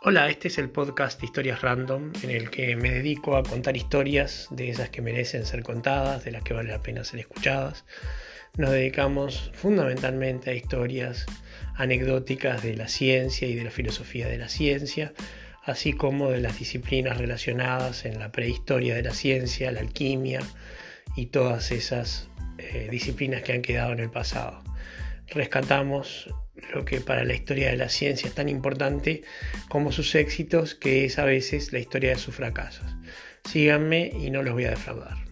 Hola, este es el podcast Historias Random en el que me dedico a contar historias de esas que merecen ser contadas, de las que vale la pena ser escuchadas. Nos dedicamos fundamentalmente a historias anecdóticas de la ciencia y de la filosofía de la ciencia, así como de las disciplinas relacionadas en la prehistoria de la ciencia, la alquimia y todas esas eh, disciplinas que han quedado en el pasado. Rescatamos lo que para la historia de la ciencia es tan importante como sus éxitos, que es a veces la historia de sus fracasos. Síganme y no los voy a defraudar.